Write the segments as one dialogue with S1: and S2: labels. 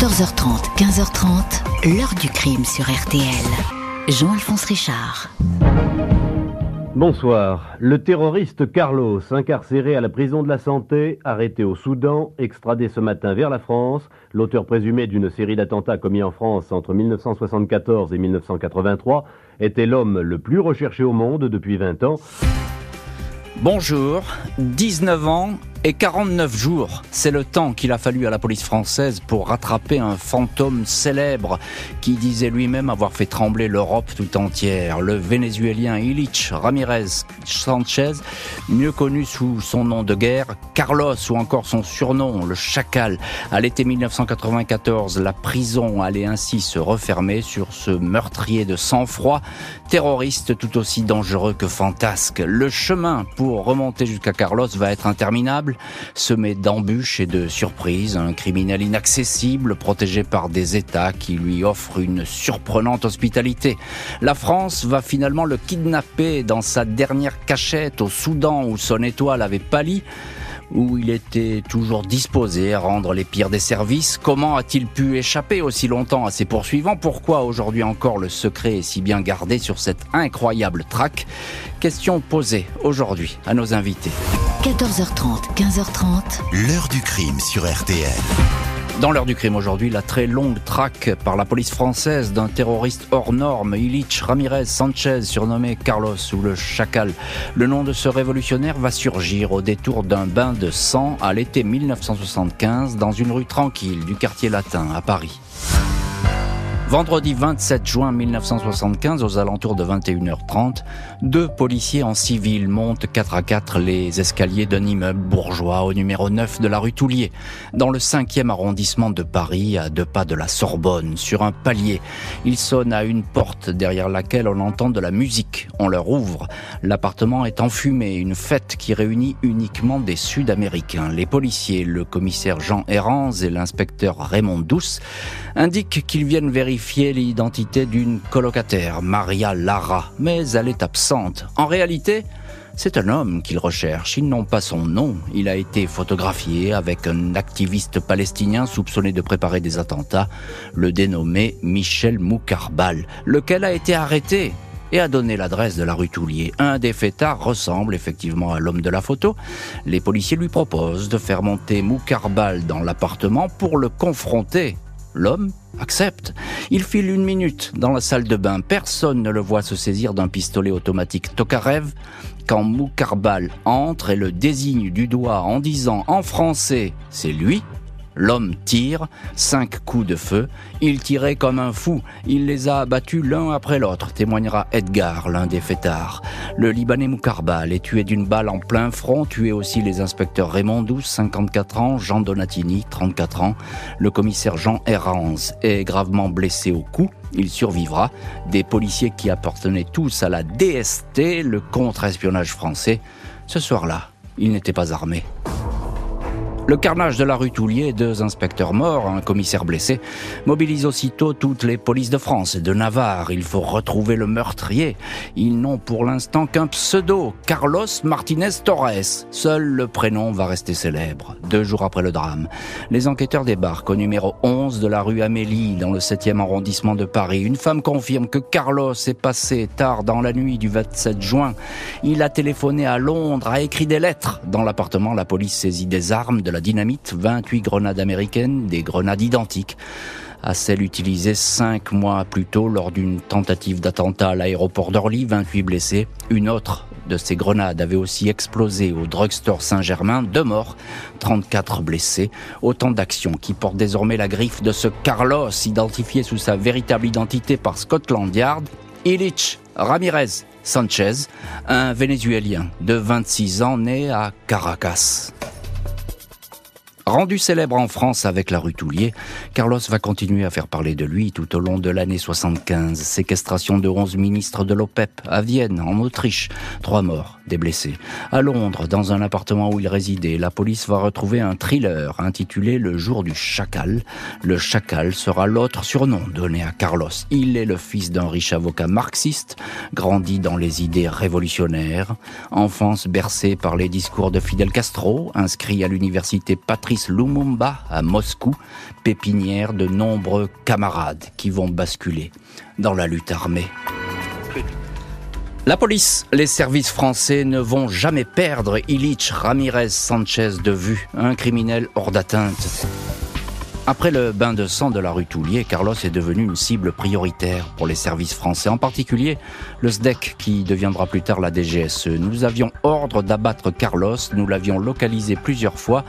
S1: 14h30, 15h30, l'heure du crime sur RTL. Jean-Alphonse Richard.
S2: Bonsoir. Le terroriste Carlos, incarcéré à la prison de la Santé, arrêté au Soudan, extradé ce matin vers la France, l'auteur présumé d'une série d'attentats commis en France entre 1974 et 1983, était l'homme le plus recherché au monde depuis 20 ans.
S3: Bonjour, 19 ans et 49 jours, c'est le temps qu'il a fallu à la police française pour rattraper un fantôme célèbre qui disait lui-même avoir fait trembler l'Europe tout entière, le Vénézuélien Illich Ramirez Sanchez, mieux connu sous son nom de guerre, Carlos ou encore son surnom, le Chacal. À l'été 1994, la prison allait ainsi se refermer sur ce meurtrier de sang-froid, terroriste tout aussi dangereux que fantasque. Le chemin pour remonter jusqu'à Carlos va être interminable semé d'embûches et de surprises, un criminel inaccessible, protégé par des États qui lui offrent une surprenante hospitalité. La France va finalement le kidnapper dans sa dernière cachette au Soudan où son étoile avait pâli où il était toujours disposé à rendre les pires des services. Comment a-t-il pu échapper aussi longtemps à ses poursuivants? Pourquoi aujourd'hui encore le secret est si bien gardé sur cette incroyable traque? Question posée aujourd'hui à nos invités.
S1: 14h30, 15h30.
S4: L'heure du crime sur RTL.
S3: Dans l'heure du crime aujourd'hui, la très longue traque par la police française d'un terroriste hors norme, Illich Ramirez Sanchez, surnommé Carlos ou le Chacal. Le nom de ce révolutionnaire va surgir au détour d'un bain de sang à l'été 1975 dans une rue tranquille du quartier latin à Paris. Vendredi 27 juin 1975, aux alentours de 21h30, deux policiers en civil montent 4 à 4 les escaliers d'un immeuble bourgeois au numéro 9 de la rue Toulier, dans le 5e arrondissement de Paris, à deux pas de la Sorbonne, sur un palier. Ils sonnent à une porte derrière laquelle on entend de la musique. On leur ouvre. L'appartement est enfumé, une fête qui réunit uniquement des Sud-Américains. Les policiers, le commissaire Jean Herranz et l'inspecteur Raymond Douce, indiquent qu'ils viennent vérifier l'identité d'une colocataire, Maria Lara, mais elle est absente. En réalité, c'est un homme qu'ils recherchent. Ils n'ont pas son nom. Il a été photographié avec un activiste palestinien soupçonné de préparer des attentats, le dénommé Michel Moukarbal, lequel a été arrêté et a donné l'adresse de la rue Toulier. Un des fêtards ressemble effectivement à l'homme de la photo. Les policiers lui proposent de faire monter Moukarbal dans l'appartement pour le confronter L'homme accepte. Il file une minute dans la salle de bain. Personne ne le voit se saisir d'un pistolet automatique Tokarev quand Moukarbal entre et le désigne du doigt en disant en français c'est lui, L'homme tire, cinq coups de feu. Il tirait comme un fou. Il les a abattus l'un après l'autre, témoignera Edgar, l'un des fêtards. Le Libanais Moukarbal est tué d'une balle en plein front, tué aussi les inspecteurs Raymond Douce, 54 ans, Jean Donatini, 34 ans. Le commissaire Jean Herranz est gravement blessé au cou. Il survivra. Des policiers qui appartenaient tous à la DST, le contre-espionnage français. Ce soir-là, ils n'étaient pas armés. Le carnage de la rue Toulier, deux inspecteurs morts, un commissaire blessé, mobilise aussitôt toutes les polices de France et de Navarre. Il faut retrouver le meurtrier. Ils n'ont pour l'instant qu'un pseudo, Carlos Martinez Torres. Seul le prénom va rester célèbre. Deux jours après le drame, les enquêteurs débarquent au numéro 11 de la rue Amélie, dans le 7e arrondissement de Paris. Une femme confirme que Carlos est passé tard dans la nuit du 27 juin. Il a téléphoné à Londres, a écrit des lettres. Dans l'appartement, la police saisit des armes, de la dynamite, 28 grenades américaines, des grenades identiques à celles utilisées cinq mois plus tôt lors d'une tentative d'attentat à l'aéroport d'Orly, 28 blessés. Une autre de ces grenades avait aussi explosé au drugstore Saint-Germain, deux morts, 34 blessés. Autant d'actions qui portent désormais la griffe de ce Carlos, identifié sous sa véritable identité par Scotland Yard, Illich Ramirez Sanchez, un Vénézuélien de 26 ans né à Caracas. Rendu célèbre en France avec la rue Toulier, Carlos va continuer à faire parler de lui tout au long de l'année 75. Séquestration de 11 ministres de l'OPEP à Vienne, en Autriche. Trois morts des blessés. À Londres, dans un appartement où il résidait, la police va retrouver un thriller intitulé Le jour du chacal. Le chacal sera l'autre surnom donné à Carlos. Il est le fils d'un riche avocat marxiste, grandi dans les idées révolutionnaires, enfance bercée par les discours de Fidel Castro, inscrit à l'université Patrice Lumumba à Moscou, pépinière de nombreux camarades qui vont basculer dans la lutte armée. La police, les services français ne vont jamais perdre Illich Ramirez Sanchez de vue, un criminel hors d'atteinte. Après le bain de sang de la rue Toulier, Carlos est devenu une cible prioritaire pour les services français, en particulier le SDEC qui deviendra plus tard la DGSE. Nous avions ordre d'abattre Carlos, nous l'avions localisé plusieurs fois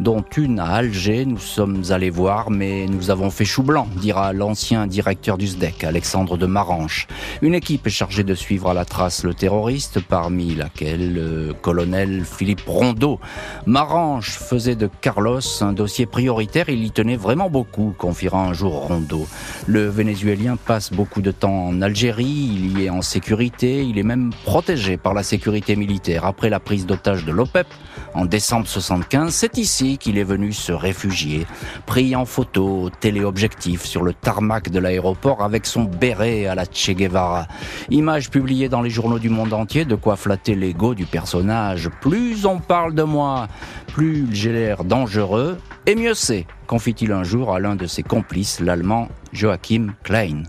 S3: dont une à Alger. Nous sommes allés voir, mais nous avons fait chou blanc, dira l'ancien directeur du SDEC, Alexandre de Maranche. Une équipe est chargée de suivre à la trace le terroriste, parmi laquelle le colonel Philippe Rondeau. Maranche faisait de Carlos un dossier prioritaire, il y tenait vraiment beaucoup, confiera un jour Rondeau. Le Vénézuélien passe beaucoup de temps en Algérie, il y est en sécurité, il est même protégé par la sécurité militaire. Après la prise d'otage de l'OPEP en décembre 75, c'est ici qu'il est venu se réfugier, pris en photo téléobjectif sur le tarmac de l'aéroport avec son béret à la Che Guevara. Image publiée dans les journaux du monde entier, de quoi flatter l'ego du personnage. Plus on parle de moi, plus j'ai l'air dangereux, et mieux c'est, confie-t-il un jour à l'un de ses complices, l'allemand Joachim Klein.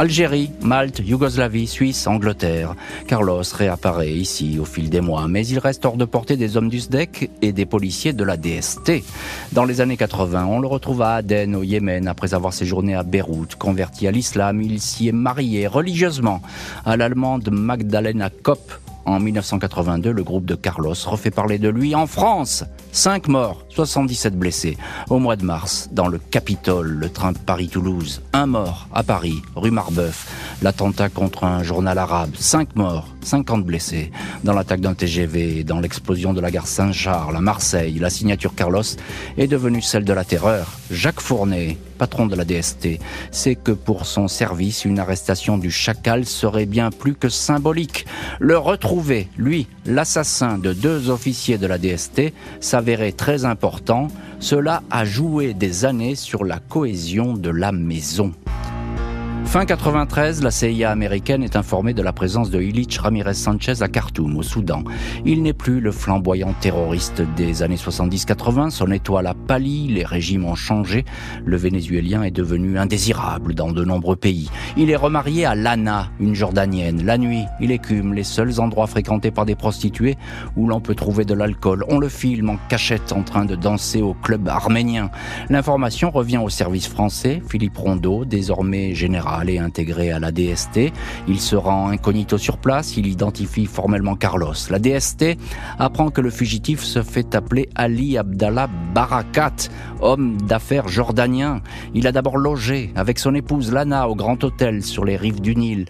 S3: Algérie, Malte, Yougoslavie, Suisse, Angleterre. Carlos réapparaît ici au fil des mois, mais il reste hors de portée des hommes du SDEC et des policiers de la DST. Dans les années 80, on le retrouve à Aden, au Yémen, après avoir séjourné à Beyrouth. Converti à l'islam, il s'y est marié religieusement à l'allemande Magdalena Kopp, en 1982, le groupe de Carlos refait parler de lui en France. 5 morts, 77 blessés. Au mois de mars, dans le Capitole, le train Paris-Toulouse. Un mort à Paris, rue Marbeuf. L'attentat contre un journal arabe. 5 morts, 50 blessés. Dans l'attaque d'un TGV, dans l'explosion de la gare Saint-Charles à Marseille, la signature Carlos est devenue celle de la terreur. Jacques Fournet, patron de la DST, sait que pour son service, une arrestation du chacal serait bien plus que symbolique. Le retrouver, lui, l'assassin de deux officiers de la DST, s'avérait très important. Cela a joué des années sur la cohésion de la maison. Fin 93, la CIA américaine est informée de la présence de Illich Ramirez Sanchez à Khartoum, au Soudan. Il n'est plus le flamboyant terroriste des années 70-80, son étoile a pâli, les régimes ont changé, le Vénézuélien est devenu indésirable dans de nombreux pays. Il est remarié à Lana, une Jordanienne. La nuit, il écume les seuls endroits fréquentés par des prostituées où l'on peut trouver de l'alcool. On le filme en cachette en train de danser au club arménien. L'information revient au service français, Philippe Rondeau, désormais général aller intégrer à la DST. Il se rend incognito sur place, il identifie formellement Carlos. La DST apprend que le fugitif se fait appeler Ali Abdallah Barakat, homme d'affaires jordanien. Il a d'abord logé avec son épouse Lana au Grand Hôtel sur les rives du Nil,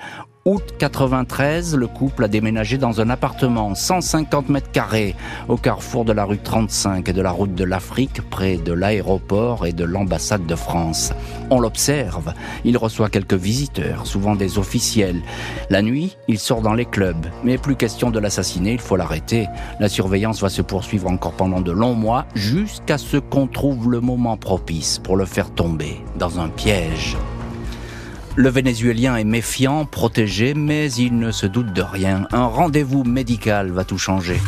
S3: août 93, le couple a déménagé dans un appartement 150 mètres carrés au carrefour de la rue 35 et de la route de l'Afrique, près de l'aéroport et de l'ambassade de France. On l'observe, il reçoit quelques visiteurs, souvent des officiels. La nuit, il sort dans les clubs, mais plus question de l'assassiner, il faut l'arrêter. La surveillance va se poursuivre encore pendant de longs mois, jusqu'à ce qu'on trouve le moment propice pour le faire tomber dans un piège. Le Vénézuélien est méfiant, protégé, mais il ne se doute de rien. Un rendez-vous médical va tout changer.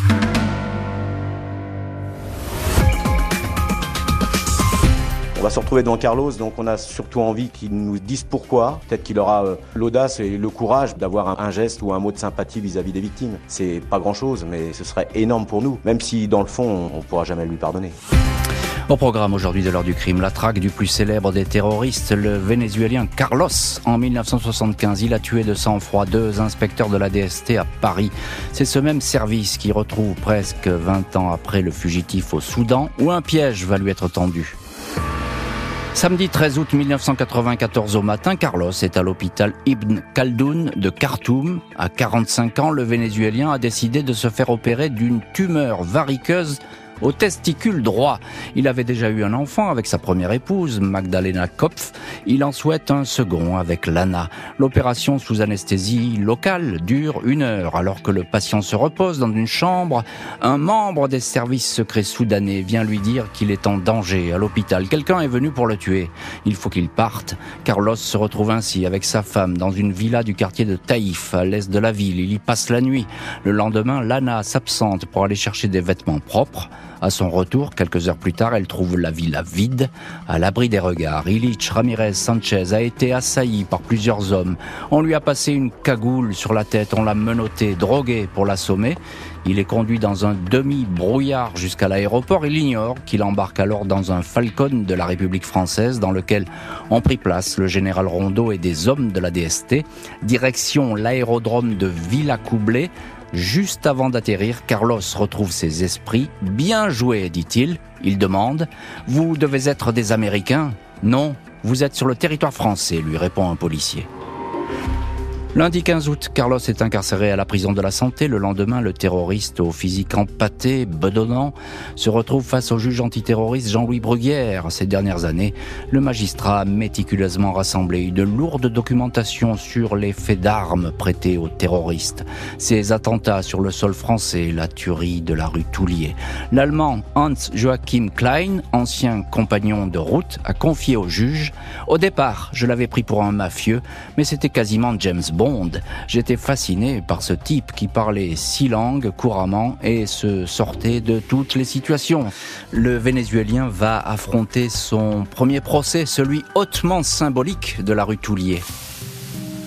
S5: On va se retrouver devant Carlos, donc on a surtout envie qu'il nous dise pourquoi. Peut-être qu'il aura euh, l'audace et le courage d'avoir un, geste ou un mot de sympathie vis-à-vis des victimes. C'est pas grand-chose, mais ce serait énorme pour nous, même si dans le fond, on ne pourra jamais lui pardonner.
S3: Au programme aujourd'hui de l'heure du crime, la traque du plus célèbre des terroristes, le vénézuélien Carlos. En 1975, il a tué de sang-froid deux inspecteurs de la DST à Paris. C'est ce même service qui retrouve presque 20 ans après le fugitif au Soudan, où un piège va lui être tendu. Samedi 13 août 1994 au matin, Carlos est à l'hôpital Ibn Khaldoun de Khartoum. À 45 ans, le Vénézuélien a décidé de se faire opérer d'une tumeur variqueuse au testicule droit. Il avait déjà eu un enfant avec sa première épouse, Magdalena Kopf. Il en souhaite un second avec Lana. L'opération sous anesthésie locale dure une heure alors que le patient se repose dans une chambre. Un membre des services secrets soudanais vient lui dire qu'il est en danger à l'hôpital. Quelqu'un est venu pour le tuer. Il faut qu'il parte. Carlos se retrouve ainsi avec sa femme dans une villa du quartier de Taïf, à l'est de la ville. Il y passe la nuit. Le lendemain, Lana s'absente pour aller chercher des vêtements propres. À son retour, quelques heures plus tard, elle trouve la villa vide, à l'abri des regards. Illich Ramirez Sanchez a été assailli par plusieurs hommes. On lui a passé une cagoule sur la tête, on l'a menotté, drogué pour l'assommer. Il est conduit dans un demi-brouillard jusqu'à l'aéroport. Il ignore qu'il embarque alors dans un Falcon de la République française dans lequel ont pris place le général Rondeau et des hommes de la DST. Direction l'aérodrome de Villacoublay Juste avant d'atterrir, Carlos retrouve ses esprits. Bien joué, dit-il. Il demande Vous devez être des Américains Non, vous êtes sur le territoire français, lui répond un policier. Lundi 15 août, Carlos est incarcéré à la prison de la santé. Le lendemain, le terroriste au physique empâté, bedonnant, se retrouve face au juge antiterroriste Jean-Louis Bruguière. Ces dernières années, le magistrat a méticuleusement rassemblé une lourde documentation sur les faits d'armes prêtés aux terroristes, ces attentats sur le sol français, la tuerie de la rue Toulier. L'allemand Hans Joachim Klein, ancien compagnon de route, a confié au juge Au départ, je l'avais pris pour un mafieux, mais c'était quasiment James Bond J'étais fasciné par ce type qui parlait six langues couramment et se sortait de toutes les situations. Le Vénézuélien va affronter son premier procès, celui hautement symbolique de la rue Toulier.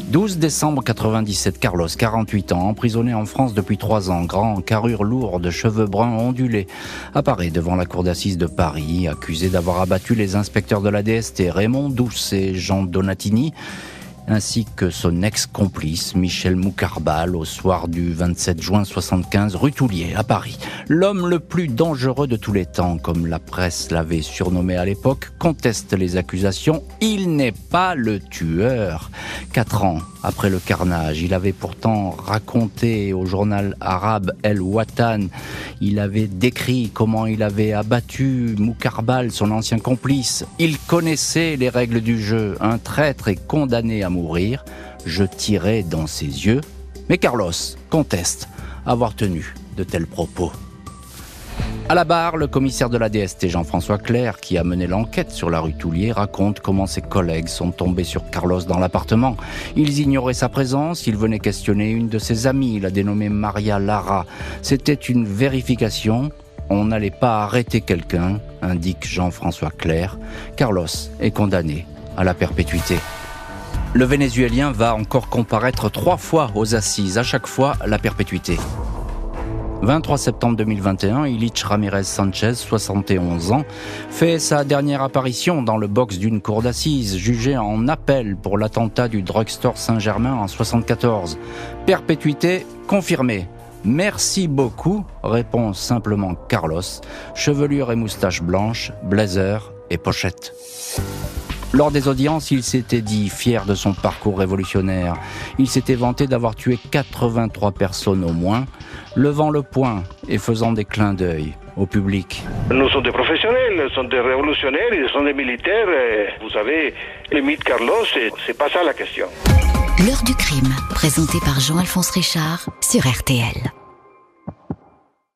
S3: 12 décembre 97, Carlos, 48 ans, emprisonné en France depuis 3 ans, grand, carrure lourde, cheveux bruns ondulés, apparaît devant la cour d'assises de Paris, accusé d'avoir abattu les inspecteurs de la DST, Raymond Douce et Jean Donatini, ainsi que son ex-complice Michel Moukarbal au soir du 27 juin 75 rue Toulier à Paris. L'homme le plus dangereux de tous les temps, comme la presse l'avait surnommé à l'époque, conteste les accusations. Il n'est pas le tueur. Quatre ans après le carnage, il avait pourtant raconté au journal arabe El Watan, il avait décrit comment il avait abattu Moukarbal, son ancien complice. Il connaissait les règles du jeu. Un traître est condamné à mourir, je tirais dans ses yeux, mais Carlos conteste avoir tenu de tels propos. À la barre, le commissaire de la DST Jean-François Claire, qui a mené l'enquête sur la rue Toulier, raconte comment ses collègues sont tombés sur Carlos dans l'appartement. Ils ignoraient sa présence, ils venaient questionner une de ses amies, la dénommée Maria Lara. C'était une vérification, on n'allait pas arrêter quelqu'un, indique Jean-François Claire. Carlos est condamné à la perpétuité. Le Vénézuélien va encore comparaître trois fois aux assises, à chaque fois la perpétuité. 23 septembre 2021, Illich Ramirez Sanchez, 71 ans, fait sa dernière apparition dans le box d'une cour d'assises, jugé en appel pour l'attentat du drugstore Saint-Germain en 74. Perpétuité confirmée. Merci beaucoup, répond simplement Carlos, chevelure et moustache blanche, blazer et pochette. Lors des audiences, il s'était dit fier de son parcours révolutionnaire. Il s'était vanté d'avoir tué 83 personnes au moins, levant le poing et faisant des clins d'œil au public.
S6: Nous sommes des professionnels, nous sommes des révolutionnaires, ils sont des militaires. Vous savez, le mythe Carlos, c'est pas ça la question.
S1: L'heure du crime, présenté par Jean-Alphonse Richard sur RTL.